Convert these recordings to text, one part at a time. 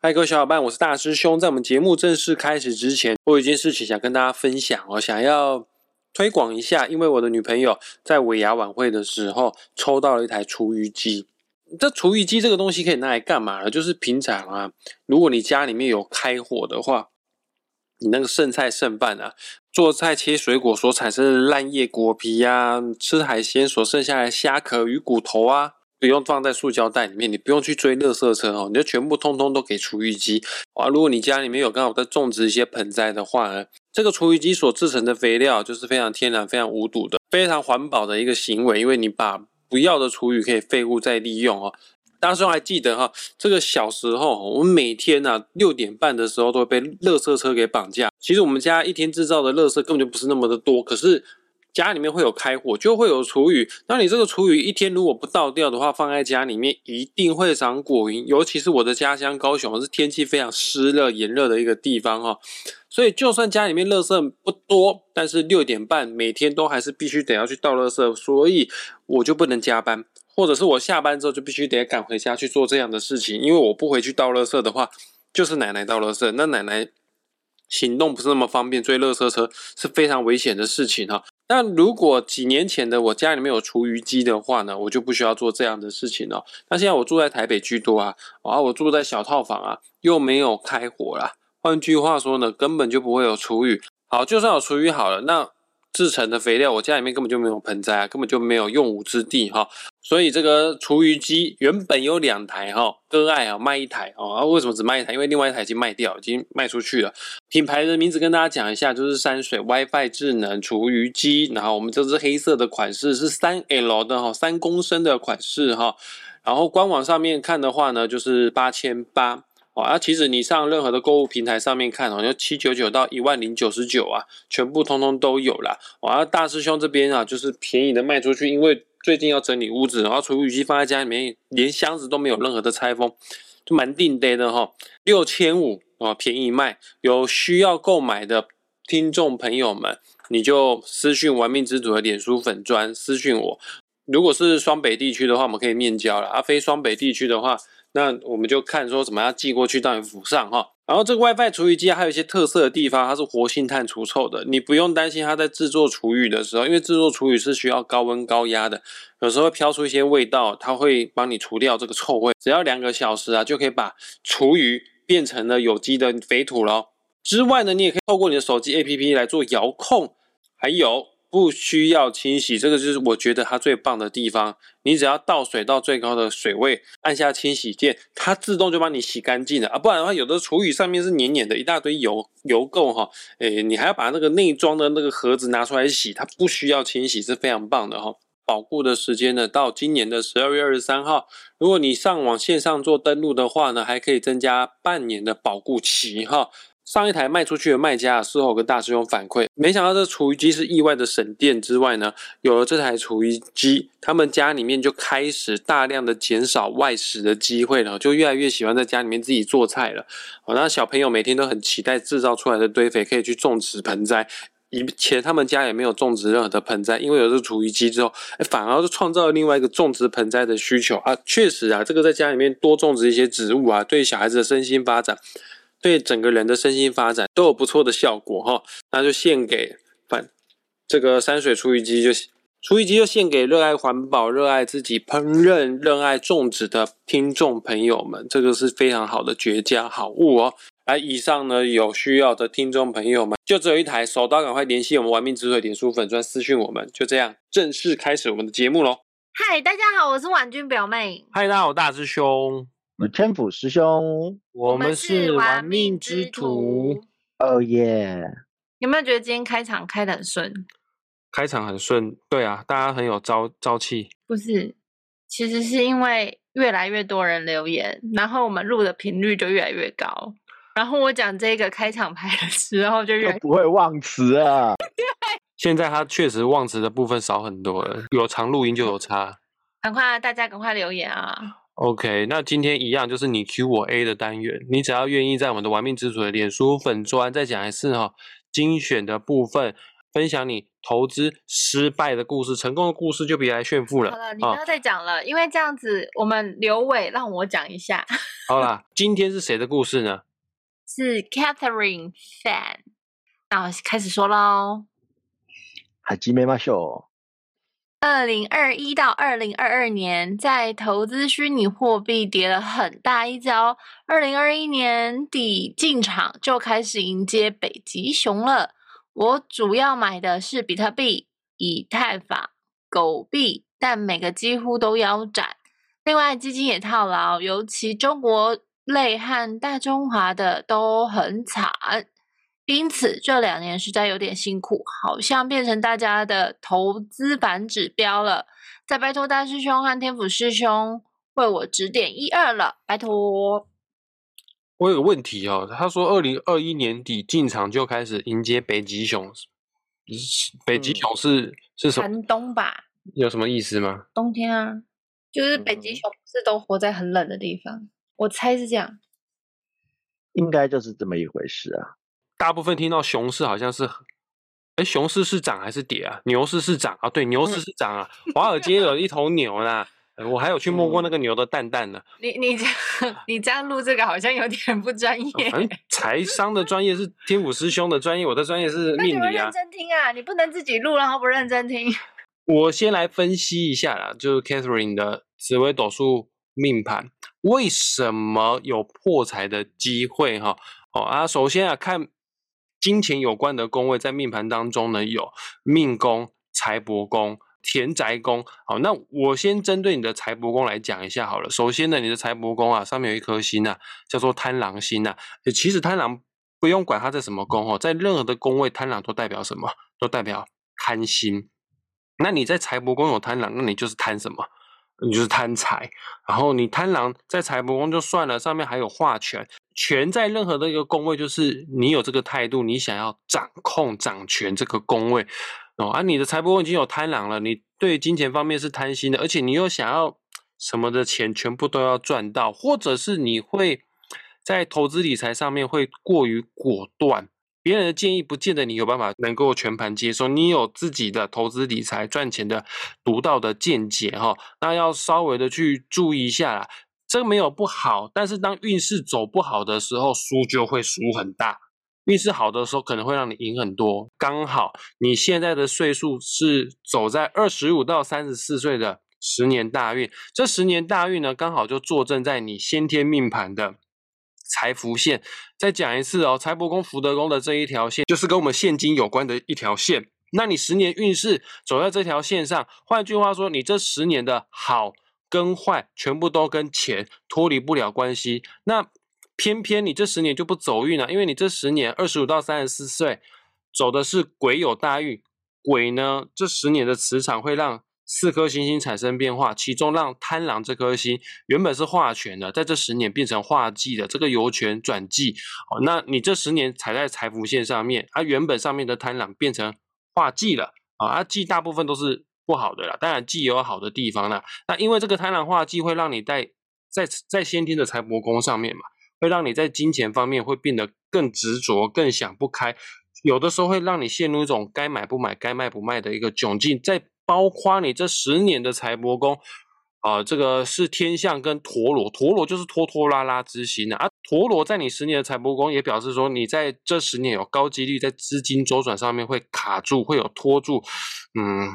嗨，各位小伙伴，我是大师兄。在我们节目正式开始之前，我有一件事情想跟大家分享哦，想要推广一下。因为我的女朋友在尾牙晚会的时候抽到了一台厨余机。这厨余机这个东西可以拿来干嘛呢？就是平常啊，如果你家里面有开火的话，你那个剩菜剩饭啊，做菜切水果所产生的烂叶果皮呀，吃海鲜所剩下来虾壳鱼骨头啊。不用放在塑胶袋里面，你不用去追垃圾车哦，你就全部通通都给厨余机啊。如果你家里面有刚好在种植一些盆栽的话呢，这个厨余机所制成的肥料就是非常天然、非常无毒的、非常环保的一个行为，因为你把不要的厨余可以废物再利用哦。大家说还记得哈，这个小时候我们每天呢六点半的时候都会被垃圾车给绑架。其实我们家一天制造的垃圾根本就不是那么的多，可是。家里面会有开火，就会有厨余。那你这个厨余一天如果不倒掉的话，放在家里面一定会长果蝇。尤其是我的家乡高雄，是天气非常湿热、炎热的一个地方哈。所以就算家里面垃圾不多，但是六点半每天都还是必须得要去倒垃圾，所以我就不能加班，或者是我下班之后就必须得赶回家去做这样的事情。因为我不回去倒垃圾的话，就是奶奶倒垃圾，那奶奶行动不是那么方便，追垃圾车是非常危险的事情哈。那如果几年前的我家里面有厨余机的话呢，我就不需要做这样的事情了。那现在我住在台北居多啊，啊，我住在小套房啊，又没有开火啦。换句话说呢，根本就不会有厨余。好，就算有厨余好了，那。制成的肥料，我家里面根本就没有盆栽啊，根本就没有用武之地哈。所以这个厨余机原本有两台哈，割爱啊卖一台哦。啊，为什么只卖一台？因为另外一台已经卖掉，已经卖出去了。品牌的名字跟大家讲一下，就是山水 WiFi 智能厨余机。然后我们这只黑色的款式是三 L 的哈，三公升的款式哈。然后官网上面看的话呢，就是八千八。啊，其实你上任何的购物平台上面看哦，就七九九到一万零九十九啊，全部通通都有啦。哇，大师兄这边啊，就是便宜的卖出去，因为最近要整理屋子，然后厨余机放在家里面，连箱子都没有任何的拆封，就蛮定呆的哈。六千五啊，便宜卖。有需要购买的听众朋友们，你就私讯玩命之主的脸书粉砖私讯我。如果是双北地区的话，我们可以面交了；而非双北地区的话，那我们就看说怎么样寄过去到你府上哈。然后这个 WiFi 除鱼机还有一些特色的地方，它是活性炭除臭的，你不用担心它在制作厨余的时候，因为制作厨余是需要高温高压的，有时候会飘出一些味道，它会帮你除掉这个臭味。只要两个小时啊，就可以把厨余变成了有机的肥土咯。之外呢，你也可以透过你的手机 APP 来做遥控，还有。不需要清洗，这个就是我觉得它最棒的地方。你只要倒水到最高的水位，按下清洗键，它自动就帮你洗干净了啊！不然的话，有的厨余上面是黏黏的，一大堆油油垢哈。诶，你还要把那个内装的那个盒子拿出来洗，它不需要清洗，是非常棒的哈。保固的时间呢，到今年的十二月二十三号。如果你上网线上做登录的话呢，还可以增加半年的保固期哈。上一台卖出去的卖家事后跟大师兄反馈，没想到这厨余机是意外的省电之外呢，有了这台厨余机，他们家里面就开始大量的减少外食的机会了，就越来越喜欢在家里面自己做菜了。哦，那小朋友每天都很期待制造出来的堆肥可以去种植盆栽，以前他们家也没有种植任何的盆栽，因为有这厨余机之后，反而是创造了另外一个种植盆栽的需求啊。确实啊，这个在家里面多种植一些植物啊，对小孩子的身心发展。对整个人的身心发展都有不错的效果哈，那就献给反这个山水厨余机，就厨余机就献给热爱环保、热爱自己烹饪、热爱种植的听众朋友们，这个是非常好的绝佳好物哦。来，以上呢有需要的听众朋友们，就只有一台手刀，赶快联系我们玩命之水点书粉专私讯我们，就这样正式开始我们的节目喽。嗨，大家好，我是婉君表妹。嗨，大家好，大师兄。天府师兄，我们是玩命之徒。哦耶！有没有觉得今天开场开的很顺？开场很顺，对啊，大家很有朝朝气。不是，其实是因为越来越多人留言，然后我们录的频率就越来越高。然后我讲这个开场牌的时候，就越不会忘词啊。现在他确实忘词的部分少很多了，有常录音就有差。赶快，大家赶快留言啊！OK，那今天一样就是你 Q 我 A 的单元，你只要愿意在我们的玩命之主的脸书粉砖再讲一次哈，精选的部分分享你投资失败的故事，成功的故事就别来炫富了。好了，你啊不要再讲了，因为这样子我们刘伟让我讲一下，好啦，今天是谁的故事呢？是 Catherine Fan。那我开始说喽。还记没马秀，二零二一到二零二二年，在投资虚拟货币跌了很大一跤。二零二一年底进场就开始迎接北极熊了。我主要买的是比特币、以太坊、狗币，但每个几乎都腰斩。另外，基金也套牢，尤其中国类和大中华的都很惨。因此，这两年实在有点辛苦，好像变成大家的投资版指标了。再拜托大师兄和天府师兄为我指点一二了，拜托。我有个问题哦，他说二零二一年底进场就开始迎接北极熊，北极嗯熊是、是什么？寒冬吧，有什么意思吗？冬天啊，就是北极嗯熊不是都活在很冷的地方？我猜是这样。应该就是这么一回事啊。大部分听到熊市好像是，哎，熊市是涨还是跌啊？牛市是涨啊？对，牛市是涨啊。华尔街有一头牛呢，呃我还有去摸过那个牛的蛋蛋呢。你你这样你这样录这个好像有点不专 业。反正财商的专业是天府师兄的专业，我的专业是那你们认命理啊。真听啊，你不能自己录然后不认真听。我先来分析一下啦，就是 Catherine 的紫微斗数命盘，为什么有破财的机会哈？哦啊，首先啊，看金钱有关的宫位在命盘当中呢，有命宫、财帛宫、田宅宫。好，那我先针对你的财帛宫来讲一下好了。首先呢，你的财帛宫啊，上面有一颗星啊，叫做贪狼星啊。其实贪狼不用管它在什么宫哦，在任何的宫位，贪狼都代表什么？都代表贪心。那你在财帛宫有贪狼，那你就是贪什么？你就是贪财。然后你贪狼在财帛宫就算了，上面还有化权，权在任何的一个宫位，就是你有这个态度，你想要掌控、掌权这个宫位哦。啊，你的财帛宫已经有贪狼了，你对金钱方面是贪心的，而且你又想要什么的钱全部都要赚到，或者是你会在投资理财上面会过于果断。别人的建议不见得你有办法能够全盘接受，你有自己的投资理财赚钱的独到的见解哈，那要稍微的去注意一下啦。这个没有不好，但是当运势走不好的时候，输就会输很大。运势好的时候，可能会让你赢很多。刚好你现在的岁数是走在二十五到三十四岁的十年大运，这十年大运呢，刚好就坐镇在你先天命盘的财福线。再讲一次哦，财帛宫、福德宫的这一条线，就是跟我们现金有关的一条线。那你十年运势走在这条线上，换句话说，你这十年的好跟坏，全部都跟钱脱离不了关系。那偏偏你这十年就不走运了，因为你这十年二十五到三十四岁走的是癸酉大运，癸呢这十年的磁场会让四颗星星产生变化，其中让贪狼这颗星原本是化权的，在这十年变成化忌的，这个由权转忌哦。那你这十年踩在财富线上面，它、原本上面的贪狼变成化忌了啊，啊忌大部分都是不好的啦，当然忌有好的地方啦。那因为这个贪婪化忌会让你在在在先天的财帛宫上面嘛，会让你在金钱方面会变得更执着、更想不开，有的时候会让你陷入一种该买不买、该卖不卖的一个窘境。在包括你这十年的财帛宫，啊、这个是天象跟陀螺，陀螺就是拖拖拉拉之心啊。啊，陀螺在你十年的财帛宫也表示说，你在这十年有高几率在资金周转上面会卡住，会有拖住，嗯，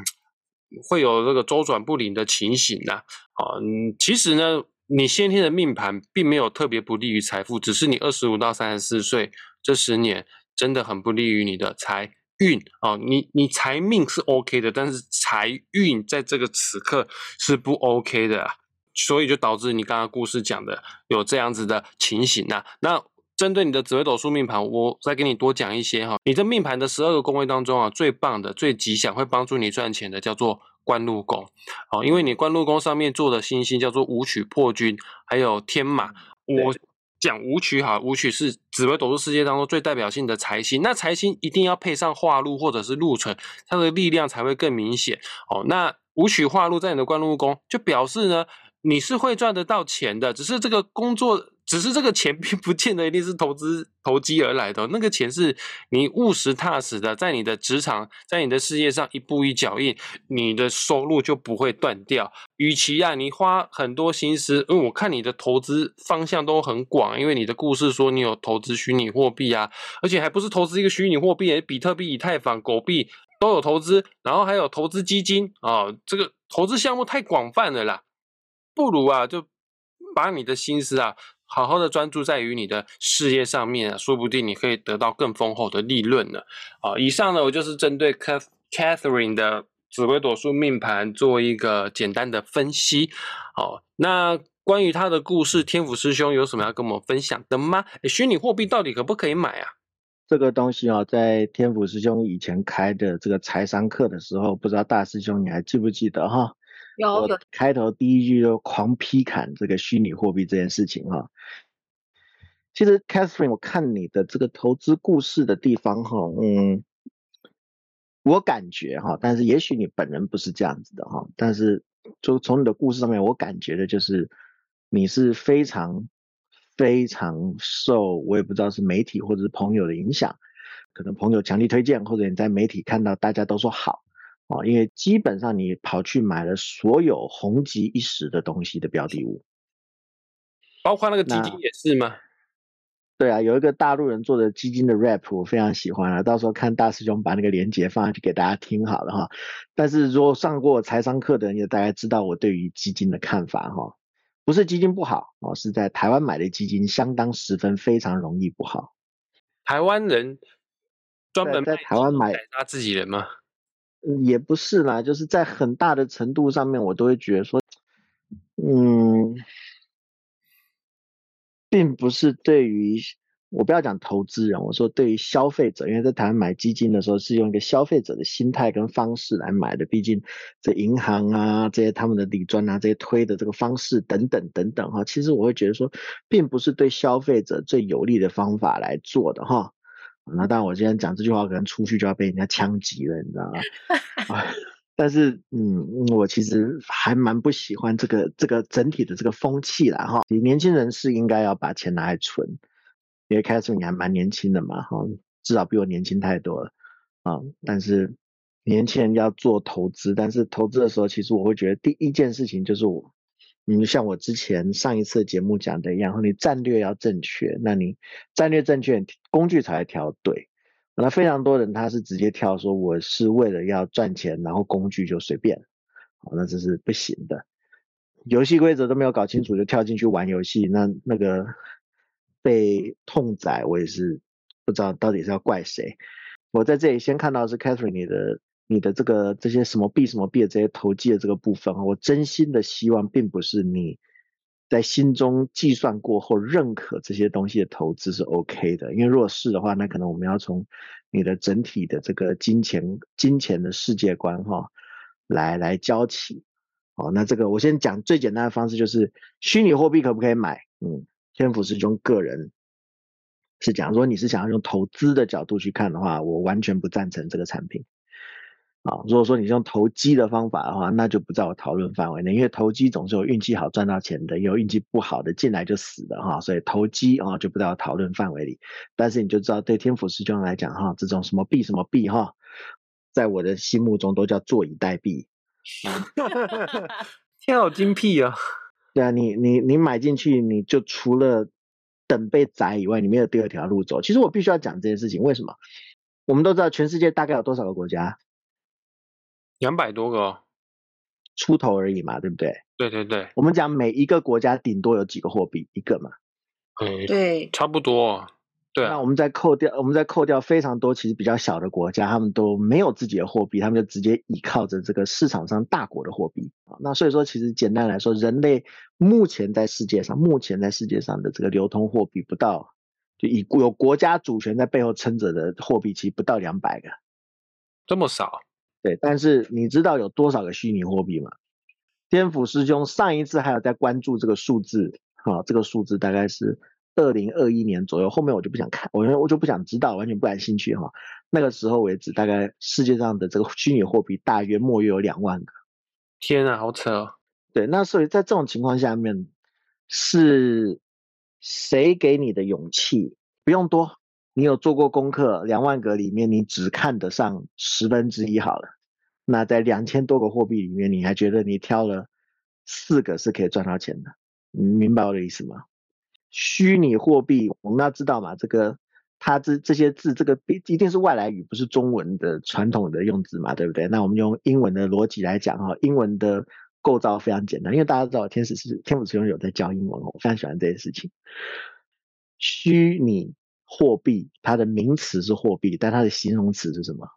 会有这个周转不灵的情形呐、啊。嗯，其实呢，你先天的命盘并没有特别不利于财富，只是你二十五到三十四岁这十年真的很不利于你的财运哦。你你财命是 OK 的，但是财运在这个此刻是不 OK 的、所以就导致你刚刚故事讲的有这样子的情形呐、那针对你的紫微斗数命盘，我再给你多讲一些哈。你这命盘的十二个宫位当中啊，最棒的、最吉祥、会帮助你赚钱的叫做官禄宫哦，因为你官禄宫上面做的星星叫做武曲破军，还有天马。我讲武曲哈，武曲是紫微斗数世界当中最代表性的财星，那财星一定要配上化禄或者是禄存，它的力量才会更明显哦。那武曲化禄在你的官禄宫，就表示呢，你是会赚得到钱的，只是这个工作只是这个钱并不见得一定是投资投机而来的，那个钱是你务实踏实的，在你的职场，在你的事业上一步一脚印，你的收入就不会断掉。与其啊，你花很多心思，因为我看你的投资方向都很广，因为你的故事说你有投资虚拟货币啊，而且还不是投资一个虚拟货币，比特币、以太坊、狗币都有投资，然后还有投资基金啊，这个投资项目太广泛了啦，不如啊就。把你的心思啊，好好的专注在于你的事业上面啊，说不定你可以得到更丰厚的利润呢。啊，以上呢，我就是针对 Catherine 的紫微斗数命盘做一个简单的分析。好，那关于他的故事，天府师兄有什么要跟我们分享的吗？虚拟货币到底可不可以买啊？这个东西啊，在天府师兄以前开的这个财商课的时候，不知道大师兄你还记不记得哈？有有开头第一句就狂批砍这个虚拟货币这件事情哈。其实 Catherine，我看你的这个投资故事的地方哈，嗯，我感觉哈，但是也许你本人不是这样子的哈，但是就从你的故事上面，我感觉的就是你是非常非常受我也不知道是媒体或者是朋友的影响，可能朋友强力推荐，或者你在媒体看到大家都说好。哦，因为基本上你跑去买了所有红极一时的东西的标的物，包括那个基金也是吗？对啊，有一个大陆人做的基金的 rap，我非常喜欢啊，到时候看大师兄把那个链接放上去给大家听好了哈。但是如果上过财商课的人也大概知道我对于基金的看法哈，不是基金不好哦，是在台湾买的基金相当十分非常容易不好。台湾人专门在台湾买他自己人吗？也不是啦，就是在很大的程度上面，我都会觉得说，嗯，并不是对于我不要讲投资人，我说对于消费者，因为在台湾买基金的时候是用一个消费者的心态跟方式来买的，毕竟这银行啊这些他们的理专啊这些推的这个方式等等等等哈，其实我会觉得说，并不是对消费者最有利的方法来做的哈。那当然，我今天讲这句话，可能出去就要被人家枪击了，你知道吗？但是，嗯，我其实还蛮不喜欢这个这个整体的这个风气啦，哈。你年轻人是应该要把钱拿来存，因为开始你还蛮年轻的嘛，哈，至少比我年轻太多了啊。但是，年轻人要做投资，但是投资的时候，其实我会觉得第一件事情就是我。你就像我之前上一次节目讲的一样，你战略要正确，那你战略正确，工具才调对。那非常多人他是直接跳说我是为了要赚钱，然后工具就随便，好，那这是不行的。游戏规则都没有搞清楚就跳进去玩游戏，那那个被痛宰，我也是不知道到底是要怪谁。我在这里先看到是 Catherine 你的。你的这个这些什么币什么币的这些投机的这个部分我真心的希望，并不是你在心中计算过后认可这些东西的投资是 OK 的，因为如果是的话，那可能我们要从你的整体的这个金钱金钱的世界观哈来来教起。好，那这个我先讲最简单的方式，就是虚拟货币可不可以买？嗯，天府师兄个人是讲，如果你是想要用投资的角度去看的话，我完全不赞成这个产品。啊，如果说你用投机的方法的话，那就不在我讨论范围内，因为投机总是有运气好赚到钱的，有运气不好的进来就死的哈，所以投机啊就不在我讨论范围里。但是你就知道，对天府师兄来讲哈，这种什么币什么币哈，在我的心目中都叫坐以待毙。天好精辟啊！对啊，你你你买进去，你就除了等被宰以外，你没有第二条路走。其实我必须要讲这件事情，为什么？我们都知道全世界大概有多少个国家？两百多个出头而已嘛，对不对？对对对，我们讲每一个国家顶多有几个货币，一个嘛。嗯，对，差不多。对。那我们再扣掉，我们再扣掉非常多其实比较小的国家，他们都没有自己的货币，他们就直接依靠着这个市场上大国的货币啊。那所以说，其实简单来说，人类目前在世界上，目前在世界上的这个流通货币不到，就以有国家主权在背后撑着的货币，其实不到两百个，这么少。对，但是你知道有多少个虚拟货币吗？天府师兄上一次还有在关注这个数字，啊，这个数字大概是二零二一年左右，后面我就不想看，我我就不想知道，完全不感兴趣哈。那个时候为止，大概世界上的这个虚拟货币大约莫约有两万个。天啊，好扯哦！对，那所以在这种情况下面，是谁给你的勇气？不用多，你有做过功课，两万个里面你只看得上十分之一好了。那在两千多个货币里面，你还觉得你挑了四个是可以赚到钱的？你明白我的意思吗？虚拟货币我们要知道嘛，这个它这这些字，这个一定是外来语，不是中文的传统的用字嘛，对不对？那我们用英文的逻辑来讲哈，英文的构造非常简单，因为大家知道天使是天府使用有在教英文，我非常喜欢这件事情。虚拟货币它的名词是货币，但它的形容词是什么？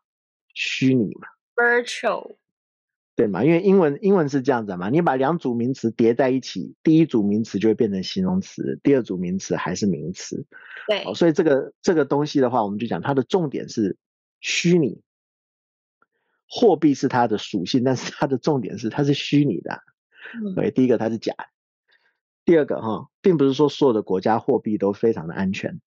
虚拟嘛，virtual。对嘛？因为英文英文是这样子嘛，你把两组名词叠在一起，第一组名词就会变成形容词，第二组名词还是名词。对，所以这个这个东西的话，我们就讲它的重点是虚拟，货币是它的属性，但是它的重点是它是虚拟的。对，第一个它是假，第二个哈，并不是说所有的国家货币都非常的安全，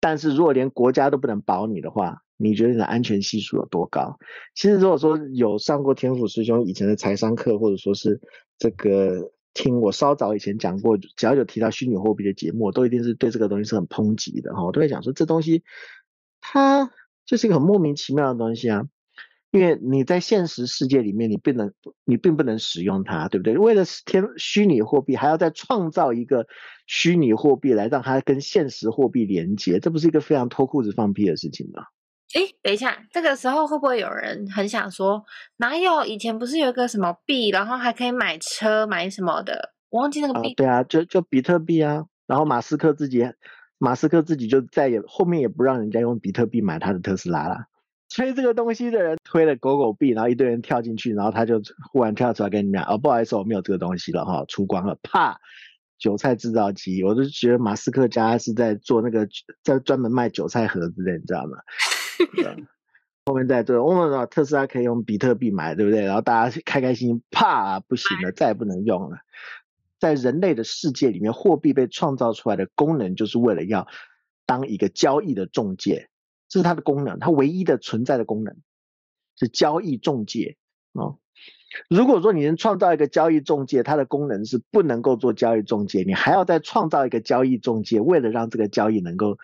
但是如果连国家都不能保你的话。你觉得你的安全系数有多高？其实如果说有上过天府师兄以前的财商课，或者说是这个听我稍早以前讲过，只要有提到虚拟货币的节目，都一定是对这个东西是很抨击的哈。我都会讲说，这东西它就是一个很莫名其妙的东西啊，因为你在现实世界里面，你不能，你并不能使用它，对不对？为了天虚拟货币，还要再创造一个虚拟货币来让它跟现实货币连接，这不是一个非常脱裤子放屁的事情吗？哎，等一下，这个时候会不会有人很想说，哪有以前不是有一个什么币，然后还可以买车买什么的？我忘记那个币。对啊，就就比特币啊。然后马斯克自己，马斯克自己就再也后面也不让人家用比特币买他的特斯拉了。吹这个东西的人推了狗狗币，然后一堆人跳进去，然后他就忽然跳出来跟你讲，哦，不好意思，我没有这个东西了哈，出光了，啪，韭菜制造机。我就觉得马斯克家是在做那个，在专门卖韭菜盒子的，你知道吗？后面再做，我们说特斯拉可以用比特币买，对不对？然后大家开开心心，啪，不行了，再也不能用了。在人类的世界里面，货币被创造出来的功能，就是为了要当一个交易的中介，这是它的功能，它唯一的存在的功能是交易中介啊。如果说你能创造一个交易中介，它的功能是不能够做交易中介，你还要再创造一个交易中介，为了让这个交易能够。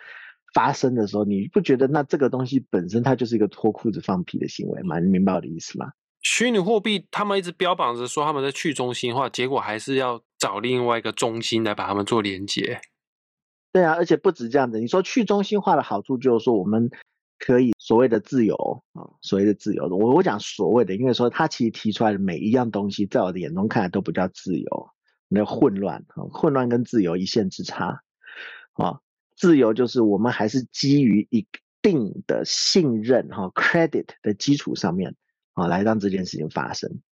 发生的时候，你不觉得那这个东西本身它就是一个脱裤子放屁的行为吗？你明白我的意思吗？虚拟货币他们一直标榜着说他们在去中心化，结果还是要找另外一个中心来把他们做连接。对啊，而且不止这样子。你说去中心化的好处就是说我们可以所谓的自由啊，所谓的自由。我我讲所谓的，因为说他其实提出来的每一样东西，在我的眼中看来都不叫自由，那混乱啊，混乱跟自由一线之差啊。自由就是我们还是基于一定的信任哈，credit 的基础上面啊，来让这件事情发生。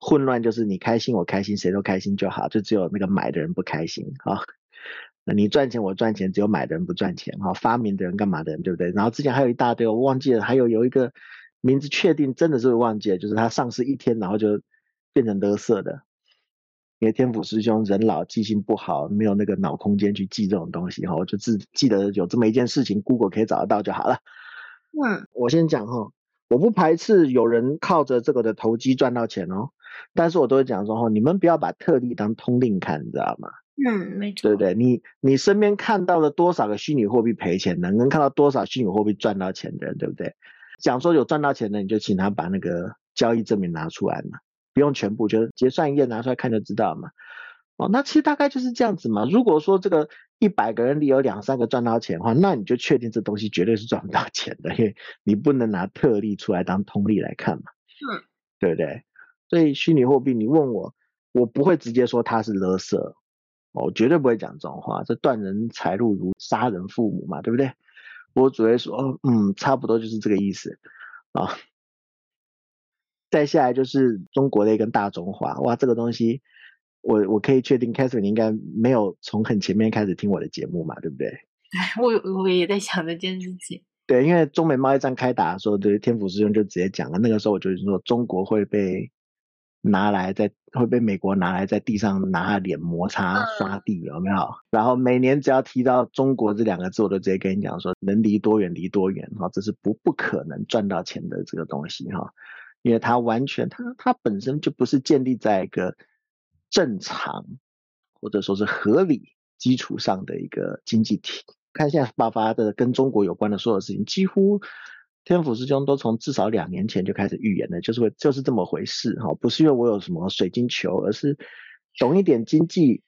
混乱就是你开心我开心，谁都开心就好，就只有那个买的人不开心啊。你赚钱我赚钱，只有买的人不赚钱哈。发明的人干嘛的人对不对？然后之前还有一大堆我忘记了，还有有一个名字确定真的是忘记了，就是他上市一天然后就变成得瑟的。因为天府师兄人老记性不好，没有那个脑空间去记这种东西哈，我就只记得有这么一件事情，Google 可以找得到就好了。嗯，我先讲哈，我不排斥有人靠着这个的投机赚到钱哦，但是我都会讲说哈，你们不要把特例当通令看，你知道吗？嗯，没错，对不对？你你身边看到了多少个虚拟货币赔钱的，能看到多少虚拟货币赚到钱的人，对不对？讲说有赚到钱的，你就请他把那个交易证明拿出来嘛。不用全部，就结算页拿出来看就知道嘛。哦，那其实大概就是这样子嘛。如果说这个一百个人里有两三个赚到钱的话，那你就确定这东西绝对是赚不到钱的，因为你不能拿特例出来当通例来看嘛。是，对不对？所以虚拟货币，你问我，我不会直接说它是勒色，我绝对不会讲这种话。这断人财路如杀人父母嘛，对不对？我只会说，嗯，差不多就是这个意思啊。再下来就是中国的一个大中华，哇，这个东西，我我可以确定 c a t h e r i n e 应该没有从很前面开始听我的节目嘛，对不对？我我也在想这件事情。对，因为中美贸易战开打的时候，对天府师兄就直接讲了，那个时候我就是说中国会被拿来在会被美国拿来在地上拿脸摩擦刷地，有没有？然后每年只要提到中国这两个字，我都直接跟你讲说，能离多远离多远哈，这是不不可能赚到钱的这个东西哈。因为它完全，它它本身就不是建立在一个正常或者说是合理基础上的一个经济体。看现在爆发的跟中国有关的所有事情，几乎天府师兄都从至少两年前就开始预言了，就是会就是这么回事哈，不是因为我有什么水晶球，而是懂一点经济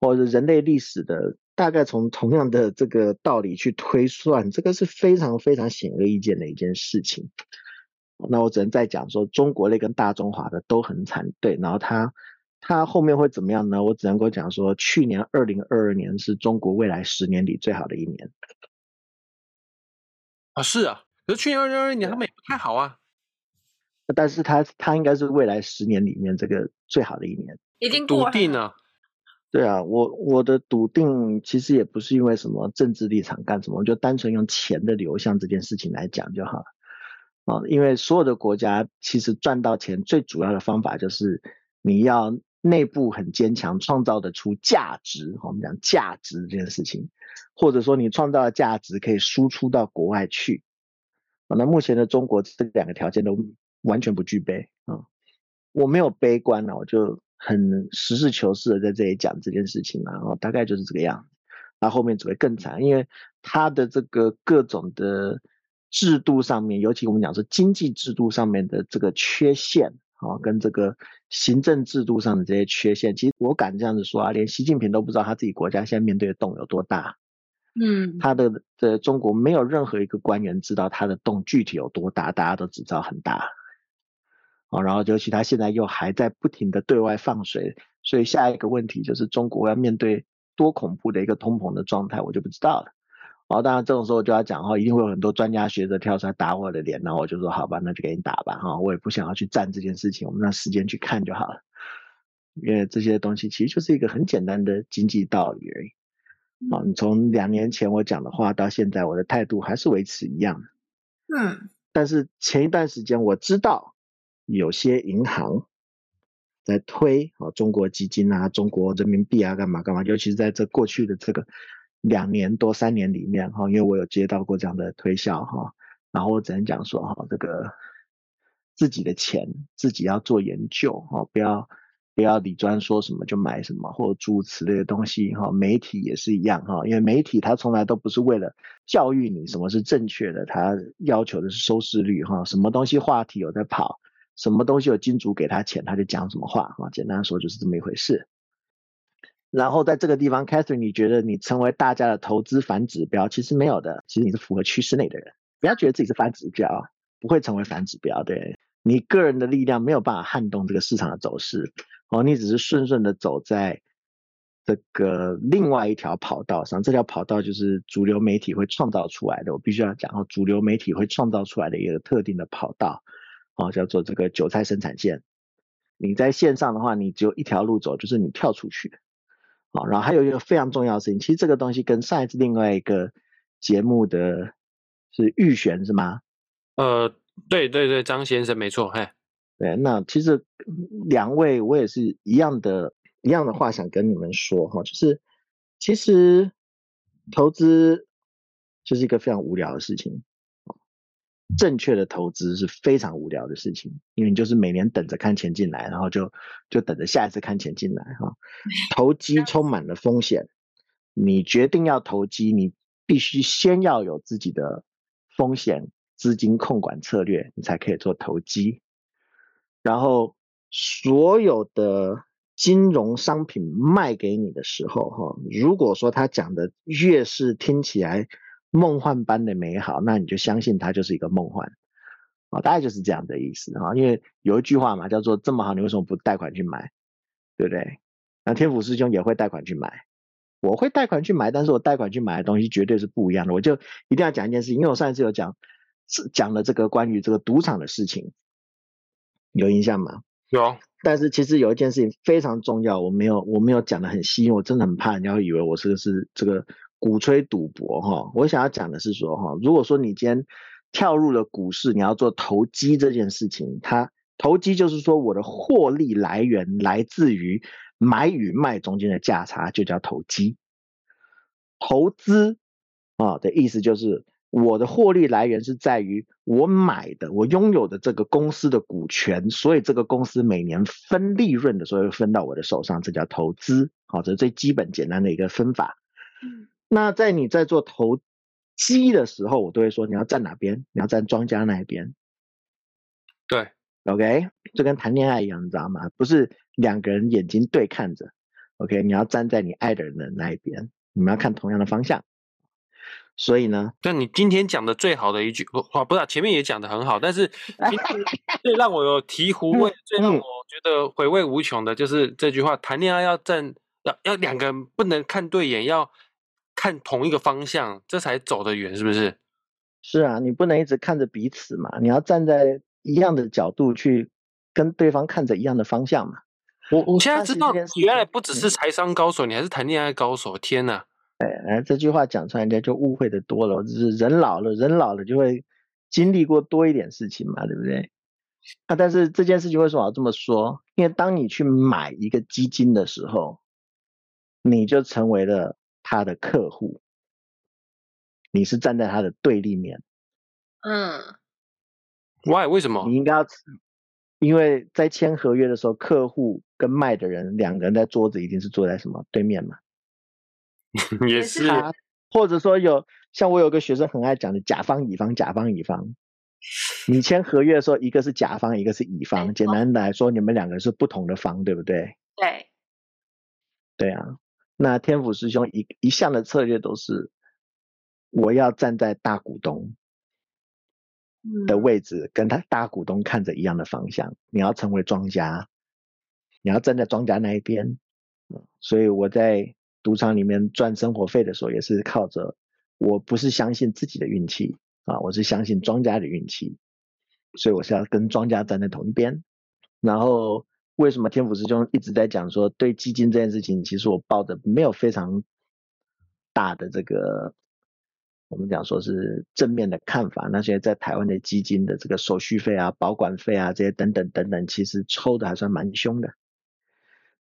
或者人类历史的，大概从同样的这个道理去推算，这个是非常非常显而易见的一件事情。那我只能再讲说，中国类跟大中华的都很惨，对，然后他他后面会怎么样呢？我只能够讲说，去年二零二二年是中国未来十年里最好的一年。啊，是啊，可是去年二零二二年他们也不太好啊。但是他他应该是未来十年里面这个最好的一年，已经笃定了。对啊，我我的笃定其实也不是因为什么政治立场干什么，我就单纯用钱的流向这件事情来讲就好了。啊，因为所有的国家其实赚到钱最主要的方法就是你要内部很坚强，创造得出价值。我们讲价值这件事情，或者说你创造的价值可以输出到国外去。那目前的中国这两个条件都完全不具备啊。我没有悲观啊，我就很实事求是的在这里讲这件事情嘛。哦，大概就是这个样子。那后面只会更惨，因为它的这个各种的。制度上面，尤其我们讲是经济制度上面的这个缺陷啊，跟这个行政制度上的这些缺陷，其实我敢这样子说啊，连习近平都不知道他自己国家现在面对的洞有多大。嗯，他的在中国没有任何一个官员知道他的洞具体有多大，大家都只知道很大。哦，然后尤其他现在又还在不停的对外放水，所以下一个问题就是中国要面对多恐怖的一个通膨的状态，我就不知道了。然后当然这种时候就要讲哈，一定会有很多专家学者跳出来打我的脸，然后我就说好吧，那就给你打吧哈，我也不想要去站这件事情，我们让时间去看就好了，因为这些东西其实就是一个很简单的经济道理而已。啊，你从两年前我讲的话到现在，我的态度还是维持一样。嗯，但是前一段时间我知道有些银行在推啊中国基金啊、中国人民币啊干嘛干嘛，尤其是在这过去的这个。两年多三年里面哈，因为我有接到过这样的推销哈，然后我只能讲说哈，这个自己的钱自己要做研究哈，不要不要李专说什么就买什么，或者诸如此类的东西哈。媒体也是一样哈，因为媒体它从来都不是为了教育你什么是正确的，它要求的是收视率哈。什么东西话题有在跑，什么东西有金主给他钱，他就讲什么话哈。简单说就是这么一回事。然后在这个地方，Catherine，你觉得你成为大家的投资反指标？其实没有的，其实你是符合趋势内的人。不要觉得自己是反指标，不会成为反指标。对你个人的力量没有办法撼动这个市场的走势。哦，你只是顺顺的走在这个另外一条跑道上，这条跑道就是主流媒体会创造出来的。我必须要讲，哦，主流媒体会创造出来的一个特定的跑道，哦，叫做这个韭菜生产线。你在线上的话，你只有一条路走，就是你跳出去。好，然后还有一个非常重要的事情，其实这个东西跟上一次另外一个节目的是预选是吗？呃，对对对，张先生没错，嘿，对，那其实两位我也是一样的，一样的话想跟你们说哈，就是其实投资就是一个非常无聊的事情。正确的投资是非常无聊的事情，因为你就是每年等着看钱进来，然后就就等着下一次看钱进来哈。投机充满了风险，你决定要投机，你必须先要有自己的风险资金控管策略，你才可以做投机。然后所有的金融商品卖给你的时候哈，如果说他讲的越是听起来。梦幻般的美好，那你就相信它就是一个梦幻，啊，大概就是这样的意思啊。因为有一句话嘛，叫做这么好，你为什么不贷款去买，对不对？那天府师兄也会贷款去买，我会贷款去买，但是我贷款去买的东西绝对是不一样的。我就一定要讲一件事情，因为我上一次有讲是，讲了这个关于这个赌场的事情，有印象吗？有。但是其实有一件事情非常重要，我没有我没有讲的很细，因为我真的很怕人家会以为我是是这个。鼓吹赌博哈，我想要讲的是说哈，如果说你今天跳入了股市，你要做投机这件事情，它投机就是说我的获利来源来自于买与卖中间的价差，就叫投机。投资啊的意思就是我的获利来源是在于我买的、我拥有的这个公司的股权，所以这个公司每年分利润的时候会分到我的手上，这叫投资。好，这是最基本简单的一个分法。嗯那在你在做投机的时候，我都会说你要站哪边，你要站庄家那一边。对，OK，就跟谈恋爱一样，你知道吗？不是两个人眼睛对看着，OK，你要站在你爱的人的那一边，你们要看同样的方向。所以呢，但你今天讲的最好的一句话，不是、啊、前面也讲的很好，但是 最让我有醍醐味、最让我觉得回味无穷的，就是这句话：谈恋爱要站，要要两个人不能看对眼，要看同一个方向，这才走得远，是不是？是啊，你不能一直看着彼此嘛，你要站在一样的角度去跟对方看着一样的方向嘛。我我现在知道原来不只是财商高手，你还是谈恋爱高手。天哪！哎，这句话讲出来，人家就误会的多了。就是人老了，人老了就会经历过多一点事情嘛，对不对？啊，但是这件事情为什么要这么说？因为当你去买一个基金的时候，你就成为了他的客户，你是站在他的对立面。嗯 Why？为什么你？应该要，因为在签合约的时候，客户跟卖的人两个人在桌子一定是坐在什么对面嘛？也是啊或者说有像我有个学生很爱讲的甲方乙方甲方乙方，你签合约的时候，一个是甲方，一个是乙方，简单来说，你们两个是不同的方，对不对？对，对啊，那天府师兄一一向的策略都是，我要站在大股东的嗯位置，跟他大股东看着一样的方向。你要成为庄家，你要站在庄家那一边。嗯所以我在赌场里面赚生活费的时候，也是靠着，我不是相信自己的运气啊，我是相信庄家的运气，所以我是要跟庄家站在同一边。然后为什么天府师兄一直在讲说对基金这件事情，其实我抱着没有非常大的这个，我们讲说是正面的看法。那些在台湾的基金的这个手续费啊、保管费啊这些等等等等，其实抽的还算蛮凶的。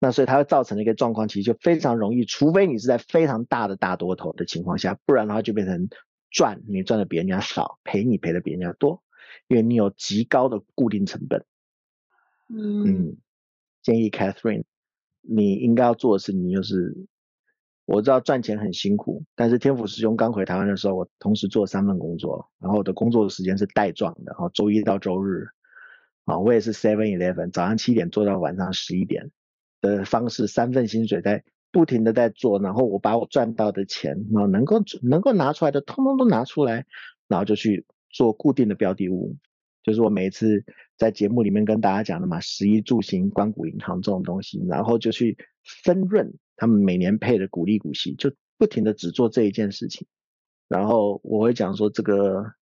那所以它会造成的一个状况，其实就非常容易，除非你是在非常大的大多头的情况下，不然的话就变成赚你赚的比人家少，赔你赔的比人家多，因为你有极高的固定成本。嗯嗯，建议 Catherine，你应该要做的事情就是，我知道赚钱很辛苦，但是天府师兄刚回台湾的时候，我同时做三份工作，然后我的工作时间是带状的，然后周一到周日，啊，我也是 Seven Eleven 早上七点做到晚上十一点的方式，三份薪水在不停的在做，然后我把我赚到的钱，然后能够能够拿出来的，通通都拿出来，然后就去做固定的标的物，就是我每一次在节目里面跟大家讲的嘛，十一住行、关谷银行这种东西，然后就去分润他们每年配的股利股息，就不停的只做这一件事情。然后我会讲说，这个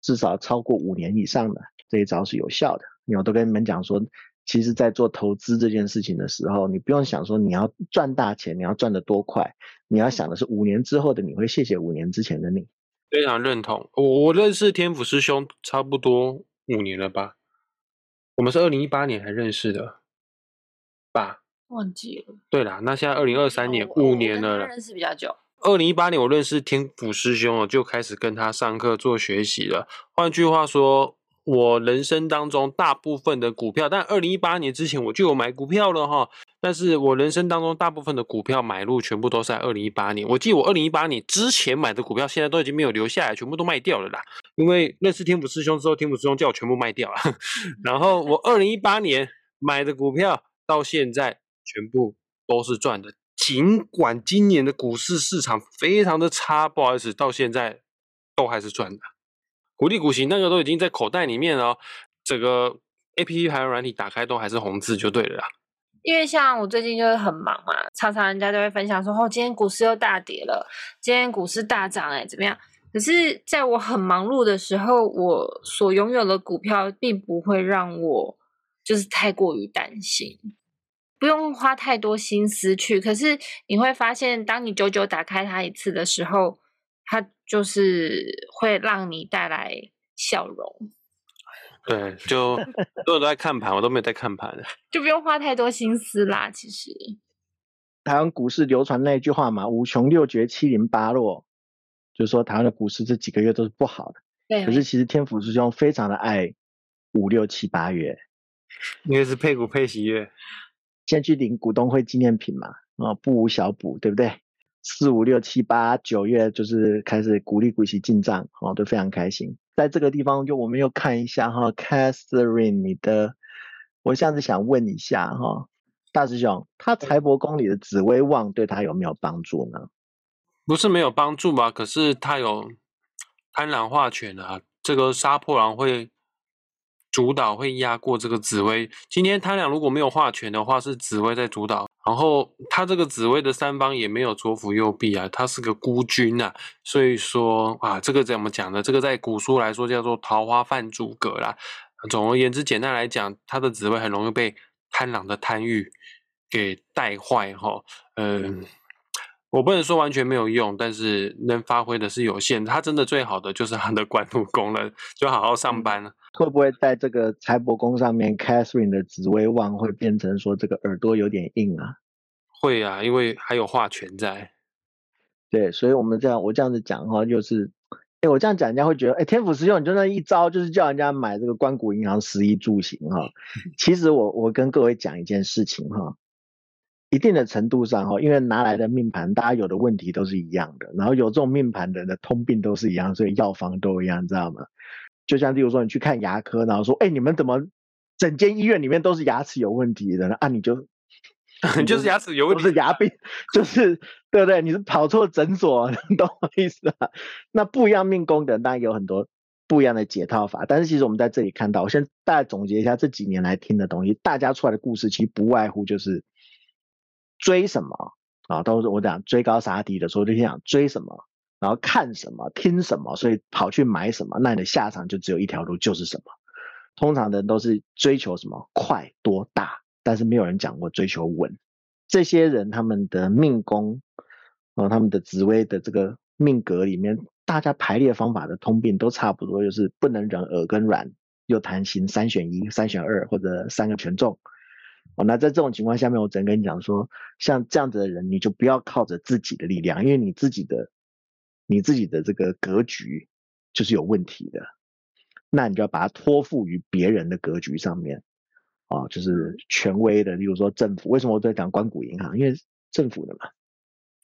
至少超过五年以上的这一招是有效的。因为我都跟你们讲说，其实在做投资这件事情的时候，你不用想说你要赚大钱，你要赚得多快，你要想的是五年之后的你会谢谢五年之前的你。非常认同。我我认识天府师兄差不多五年了吧？我们是二零一八年才认识的吧？忘记了，对啦，那现在二零二三年五年了认识比较久。二零一八年我认识天府师兄了，就开始跟他上课做学习了。换句话说，我人生当中大部分的股票，但二零一八年之前我就有买股票了哈。但是我人生当中大部分的股票买入全部都是在二零一八年。我记得我二零一八年之前买的股票，现在都已经没有留下来，全部都卖掉了啦。因为认识天府师兄之后，天府师兄叫我全部卖掉了。然后我二零一八年买的股票到现在全部都是赚的。尽管今年的股市市场非常的差，不好意思，到现在都还是赚的。股利股息那个都已经在口袋里面了哦，整个 A P P 还有软体打开都还是红字就对了啦。因为像我最近就是很忙嘛，常常人家都会分享说，哦，今天股市又大跌了，今天股市大涨，哎，怎么样？可是在我很忙碌的时候，我所拥有的股票并不会让我就是太过于担心，不用花太多心思去。可是你会发现，当你久久打开它一次的时候，它就是会让你带来笑容，对，就 所有都在看盘，我都没有在看盘。就不用花太多心思啦。其实，台湾股市流传那句话嘛，五穷六绝七零八落，就是说台湾的股市这几个月都是不好的。对可是其实天府师兄非常的爱五六七八月，因为是配股配息月，先去领股东会纪念品嘛，啊，不无小补，对不对？四五六七八九月就是开始鼓励股息进账，哦，都非常开心。在这个地方，就我们又看一下哈，Catherine，你的，我这样子想问一下哈，大师兄，他财帛宫里的紫微旺对他有没有帮助呢？不是没有帮助吧？可是他有贪婪化权啊，这个杀破狼会主导，会压过这个紫薇。今天他俩如果没有化权的话，是紫薇在主导。然后他这个紫薇的三方也没有左辅右弼啊，他是个孤军啊。所以说啊，这个怎么讲呢？这个在古书来说叫做桃花犯诸葛啦。总而言之，简单来讲，他的紫薇很容易被贪狼的贪欲给带坏哈。嗯。我不能说完全没有用，但是能发挥的是有限。他真的最好的就是他的官禄宫了，就好好上班了。会不会在这个财帛宫上面，Catherine 的紫微旺会变成说这个耳朵有点硬啊？会啊，因为还有化权在。对，所以我们这样，我这样子讲哈，就是，哎，我这样讲，人家会觉得，哎，天府师兄，你就那一招，就是叫人家买这个关谷银行十一住行哈。其实我我跟各位讲一件事情哈。一定的程度上哈，因为拿来的命盘，大家有的问题都是一样的，然后有这种命盘的人的通病都是一样，所以药方都一样，知道吗？就像例如说你去看牙科，然后说，哎，你们怎么整间医院里面都是牙齿有问题的呢？啊，你就 你就是牙齿有问题，是牙病，就是对不对？你是跑错诊所，懂我意思吧？那不一样命宫的，当然有很多不一样的解套法，但是其实我们在这里看到，我先大概总结一下这几年来听的东西，大家出来的故事其实不外乎就是。追什么啊？都是我讲追高杀低的时候，就想追什么，然后看什么，听什么，所以跑去买什么，那你的下场就只有一条路，就是什么。通常的人都是追求什么快多大，但是没有人讲过追求稳。这些人他们的命宫，然后他们的紫微的这个命格里面，大家排列方法的通病都差不多，就是不能忍耳根软，又贪心，三选一，三选二，或者三个权重。哦，那在这种情况下面，我只能跟你讲说，像这样子的人，你就不要靠着自己的力量，因为你自己的、你自己的这个格局就是有问题的，那你就要把它托付于别人的格局上面，啊，就是权威的，例如说政府。为什么我在讲关谷银行？因为政府的嘛，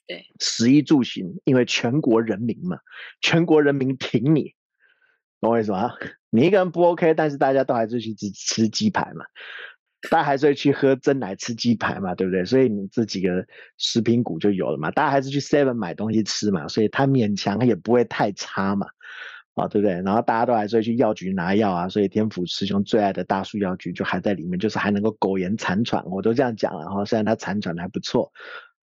对，食衣住行，因为全国人民嘛，全国人民挺你，懂我意思吗？你一个人不 OK，但是大家都还是去吃吃鸡排嘛。大家还是会去喝真奶、吃鸡排嘛，对不对？所以你这几个食品股就有了嘛。大家还是去 Seven 买东西吃嘛，所以它勉强也不会太差嘛，啊，对不对？然后大家都还是会去药局拿药啊，所以天府师兄最爱的大树药局就还在里面，就是还能够苟延残喘。我都这样讲了哈，虽然它残喘的还不错，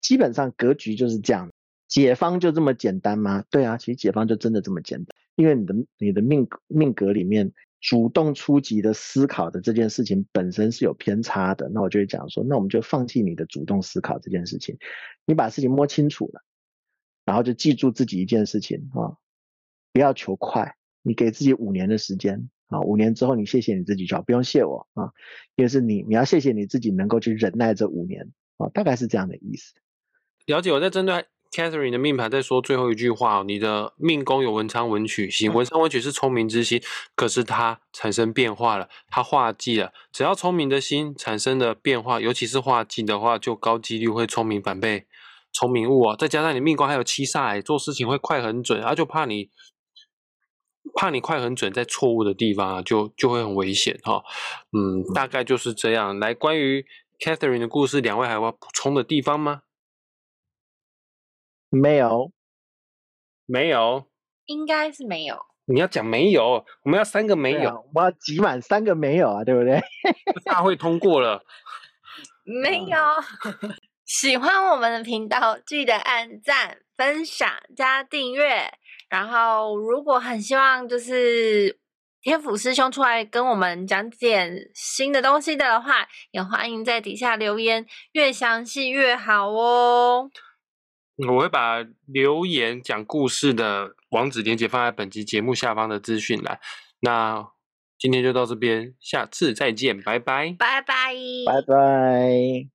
基本上格局就是这样。解方就这么简单吗？对啊，其实解方就真的这么简单，因为你的你的命命格里面。主动出击的思考的这件事情本身是有偏差的，那我就会讲说，那我们就放弃你的主动思考这件事情，你把事情摸清楚了，然后就记住自己一件事情啊，不要求快，你给自己五年的时间啊，五年之后你谢谢你自己就好，不用谢我啊，因为是你你要谢谢你自己能够去忍耐这五年啊，大概是这样的意思。了解，我在针对。Catherine 的命盘在说最后一句话哦，你的命宫有文昌文曲星，文昌文曲是聪明之星，可是它产生变化了，它化忌了。只要聪明的心产生的变化，尤其是化忌的话，就高几率会聪明反被聪明误啊。再加上你命宫还有七煞，做事情会快很准，啊，就怕你怕你快很准，在错误的地方啊，就就会很危险哈。嗯，大概就是这样。来，关于 Catherine 的故事，两位还有要补充的地方吗？没有，没有，应该是没有。你要讲没有，我们要三个没有，我要集满三个没有啊，对不对？大会通过了，没有。喜欢我们的频道，记得按赞、分享、加订阅。然后，如果很希望就是天府师兄出来跟我们讲点新的东西的话，也欢迎在底下留言，越详细越好哦。我会把留言讲故事的网址链接放在本集节目下方的资讯栏。那今天就到这边，下次再见，拜拜，拜拜，拜拜。